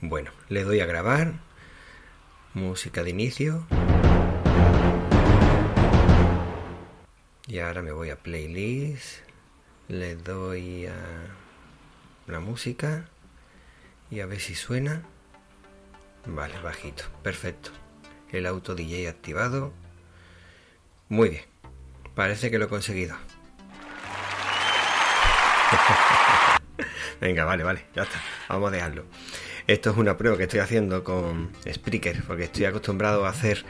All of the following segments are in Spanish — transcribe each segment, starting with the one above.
Bueno, le doy a grabar. Música de inicio. Y ahora me voy a playlist. Le doy a la música. Y a ver si suena. Vale, bajito. Perfecto. El auto DJ activado. Muy bien. Parece que lo he conseguido. Venga, vale, vale, ya está. Vamos a dejarlo. Esto es una prueba que estoy haciendo con Spreaker, porque estoy acostumbrado a hacer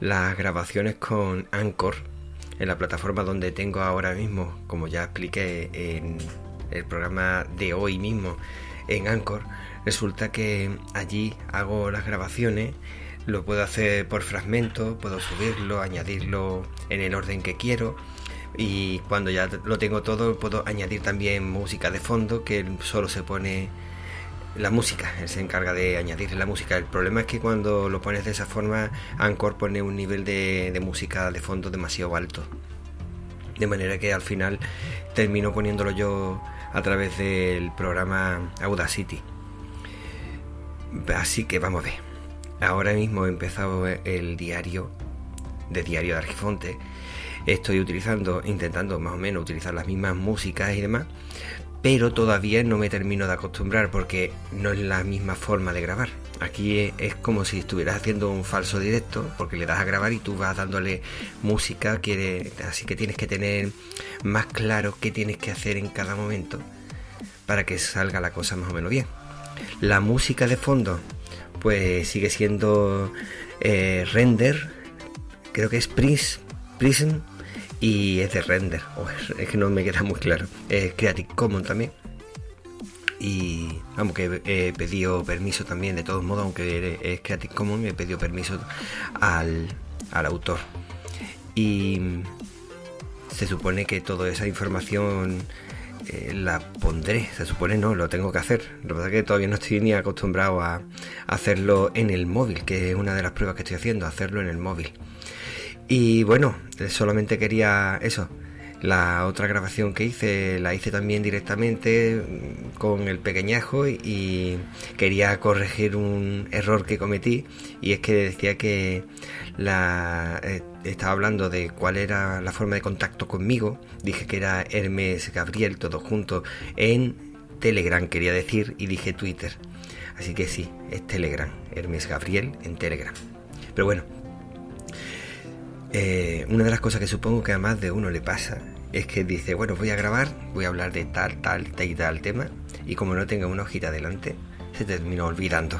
las grabaciones con Anchor, en la plataforma donde tengo ahora mismo, como ya expliqué en el programa de hoy mismo en Anchor, resulta que allí hago las grabaciones, lo puedo hacer por fragmento, puedo subirlo, añadirlo en el orden que quiero y cuando ya lo tengo todo puedo añadir también música de fondo que solo se pone la música, él se encarga de añadir la música. El problema es que cuando lo pones de esa forma, Anchor pone un nivel de, de música de fondo demasiado alto. De manera que al final termino poniéndolo yo a través del programa Audacity. Así que vamos a ver. Ahora mismo he empezado el diario de Diario de Argifonte estoy utilizando, intentando más o menos utilizar las mismas músicas y demás, pero todavía no me termino de acostumbrar porque no es la misma forma de grabar. Aquí es, como si estuvieras haciendo un falso directo, porque le das a grabar y tú vas dándole música, así que tienes que tener más claro qué tienes que hacer en cada momento para que salga la cosa más o menos bien. La música de fondo, pues sigue siendo eh, render, creo que es Prism, Prism y es de render, es que no me queda muy claro. Es Creative Commons también. Y vamos, que he pedido permiso también, de todos modos, aunque es Creative Commons, he pedido permiso al, al autor. Y se supone que toda esa información eh, la pondré, se supone no, lo tengo que hacer. Lo verdad es que todavía no estoy ni acostumbrado a hacerlo en el móvil, que es una de las pruebas que estoy haciendo, hacerlo en el móvil. Y bueno, solamente quería eso. La otra grabación que hice la hice también directamente mm, con el pequeñajo y quería corregir un error que cometí y es que decía que la eh, estaba hablando de cuál era la forma de contacto conmigo, dije que era Hermes Gabriel todo junto en Telegram quería decir y dije Twitter. Así que sí, es Telegram, Hermes Gabriel en Telegram. Pero bueno, eh, una de las cosas que supongo que a más de uno le pasa es que dice, bueno, voy a grabar, voy a hablar de tal, tal, tal y tal tema, y como no tenga una hojita delante, se termina olvidando.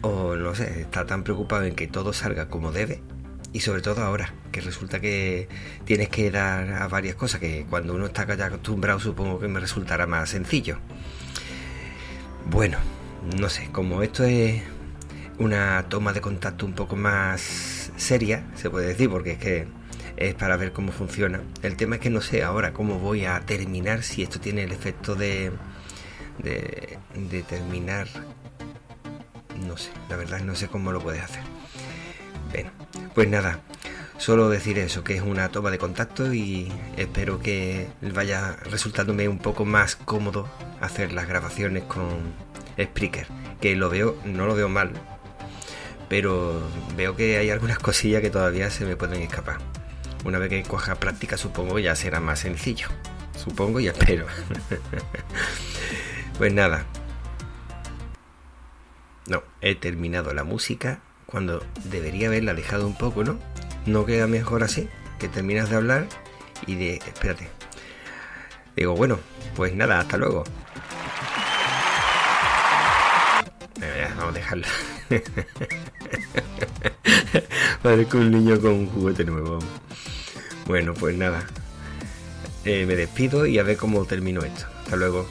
O no sé, está tan preocupado en que todo salga como debe, y sobre todo ahora, que resulta que tienes que dar a varias cosas, que cuando uno está ya acostumbrado supongo que me resultará más sencillo. Bueno, no sé, como esto es una toma de contacto un poco más seria, se puede decir, porque es que es para ver cómo funciona. El tema es que no sé ahora cómo voy a terminar, si esto tiene el efecto de, de, terminar. No sé, la verdad no sé cómo lo puedes hacer. Bueno, pues nada, solo decir eso, que es una toma de contacto y espero que vaya resultándome un poco más cómodo hacer las grabaciones con Spreaker, que lo veo, no lo veo mal, pero veo que hay algunas cosillas que todavía se me pueden escapar. Una vez que coja práctica supongo ya será más sencillo. Supongo y espero. pues nada. No, he terminado la música cuando debería haberla dejado un poco, ¿no? No queda mejor así, que terminas de hablar y de... Espérate. Digo, bueno, pues nada, hasta luego. Vamos a dejarla. Parezco un niño con un juguete nuevo. Bueno, pues nada. Eh, me despido y a ver cómo termino esto. Hasta luego.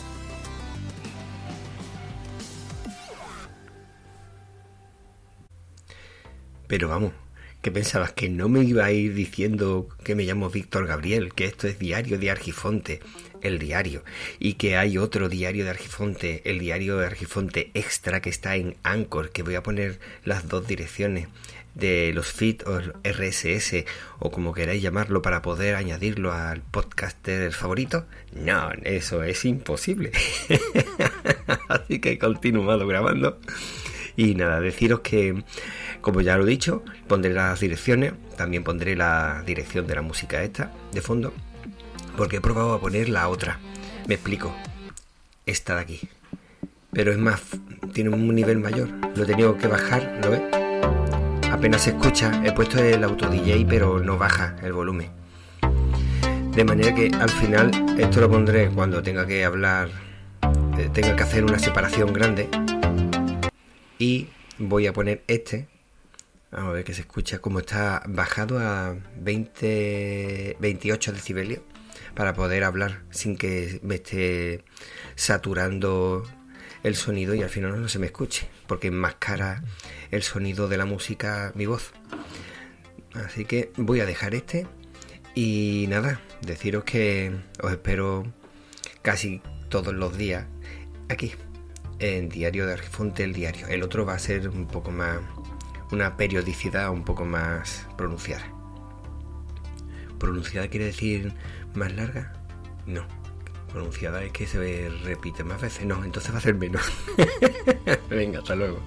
Pero vamos, que pensabas que no me iba a ir diciendo que me llamo Víctor Gabriel, que esto es Diario de Argifonte, el diario, y que hay otro diario de Argifonte, el diario de Argifonte extra que está en Anchor, que voy a poner las dos direcciones de los feed o RSS o como queráis llamarlo para poder añadirlo al podcaster favorito? No, eso es imposible. Así que he continuado grabando. Y nada, deciros que, como ya lo he dicho, pondré las direcciones, también pondré la dirección de la música esta de fondo, porque he probado a poner la otra. Me explico. Esta de aquí. Pero es más, tiene un nivel mayor. Lo he tenido que bajar, ¿lo ves? Apenas se escucha. He puesto el auto DJ, pero no baja el volumen. De manera que al final esto lo pondré cuando tenga que hablar, eh, tenga que hacer una separación grande y voy a poner este vamos a ver que se escucha como está bajado a 20 28 decibelios para poder hablar sin que me esté saturando el sonido y al final no se me escuche porque enmascara el sonido de la música mi voz así que voy a dejar este y nada deciros que os espero casi todos los días aquí en Diario de Argifonte, el diario. El otro va a ser un poco más, una periodicidad un poco más pronunciada. ¿Pronunciada quiere decir más larga? No. Pronunciada es que se repite más veces. No, entonces va a ser menos. Venga, hasta luego.